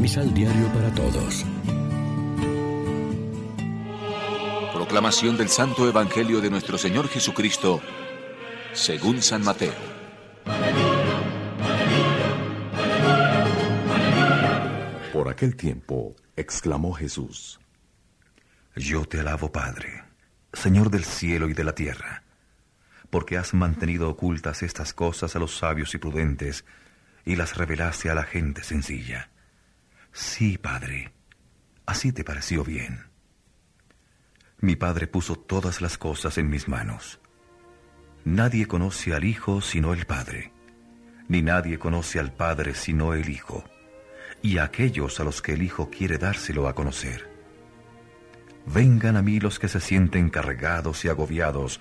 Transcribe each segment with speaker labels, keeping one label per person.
Speaker 1: Misal Diario para Todos.
Speaker 2: Proclamación del Santo Evangelio de nuestro Señor Jesucristo, según San Mateo.
Speaker 3: Por aquel tiempo, exclamó Jesús,
Speaker 4: Yo te alabo, Padre, Señor del cielo y de la tierra, porque has mantenido ocultas estas cosas a los sabios y prudentes, y las revelaste a la gente sencilla. Sí, Padre, así te pareció bien. Mi Padre puso todas las cosas en mis manos. Nadie conoce al Hijo sino el Padre, ni nadie conoce al Padre sino el Hijo, y a aquellos a los que el Hijo quiere dárselo a conocer. Vengan a mí los que se sienten cargados y agobiados,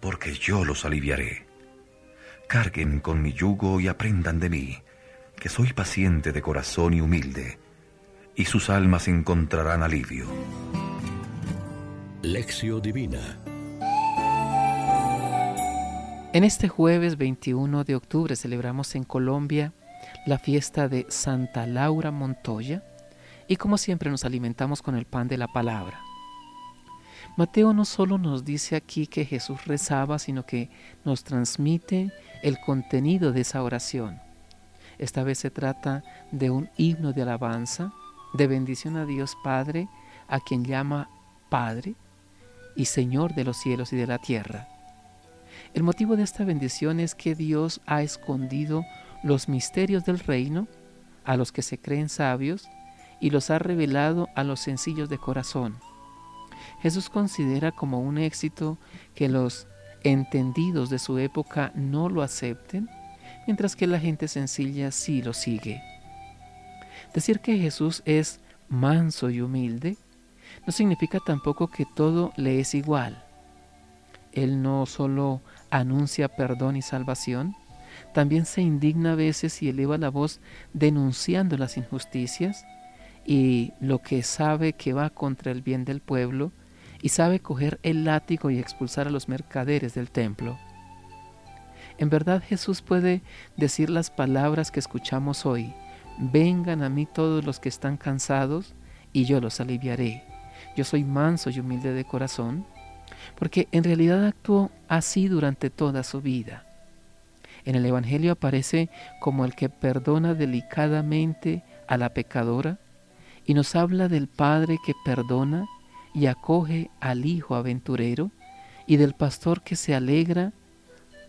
Speaker 4: porque yo los aliviaré. Carguen con mi yugo y aprendan de mí, que soy paciente de corazón y humilde, y sus almas encontrarán alivio.
Speaker 1: Lección Divina
Speaker 5: En este jueves 21 de octubre celebramos en Colombia la fiesta de Santa Laura Montoya y como siempre nos alimentamos con el pan de la palabra. Mateo no solo nos dice aquí que Jesús rezaba, sino que nos transmite el contenido de esa oración. Esta vez se trata de un himno de alabanza, de bendición a Dios Padre, a quien llama Padre y Señor de los cielos y de la tierra. El motivo de esta bendición es que Dios ha escondido los misterios del reino a los que se creen sabios y los ha revelado a los sencillos de corazón. Jesús considera como un éxito que los entendidos de su época no lo acepten, mientras que la gente sencilla sí lo sigue. Decir que Jesús es manso y humilde no significa tampoco que todo le es igual. Él no solo anuncia perdón y salvación, también se indigna a veces y eleva la voz denunciando las injusticias y lo que sabe que va contra el bien del pueblo y sabe coger el látigo y expulsar a los mercaderes del templo. En verdad Jesús puede decir las palabras que escuchamos hoy, vengan a mí todos los que están cansados y yo los aliviaré. Yo soy manso y humilde de corazón, porque en realidad actuó así durante toda su vida. En el Evangelio aparece como el que perdona delicadamente a la pecadora y nos habla del Padre que perdona y acoge al Hijo aventurero y del pastor que se alegra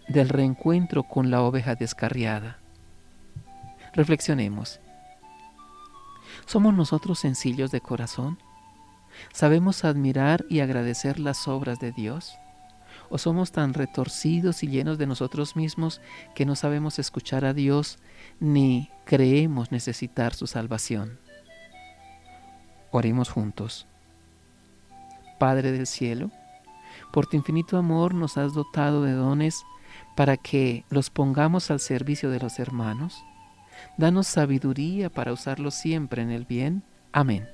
Speaker 5: del reencuentro con la oveja descarriada. Reflexionemos. ¿Somos nosotros sencillos de corazón? ¿Sabemos admirar y agradecer las obras de Dios? ¿O somos tan retorcidos y llenos de nosotros mismos que no sabemos escuchar a Dios ni creemos necesitar su salvación? Oremos juntos. Padre del cielo, por tu infinito amor nos has dotado de dones para que los pongamos al servicio de los hermanos. Danos sabiduría para usarlos siempre en el bien. Amén.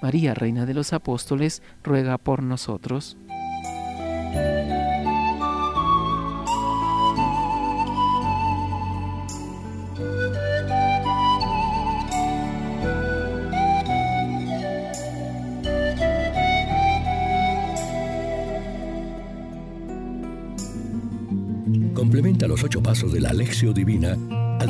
Speaker 5: María, Reina de los Apóstoles, ruega por nosotros.
Speaker 1: Complementa los ocho pasos de la Alexio Divina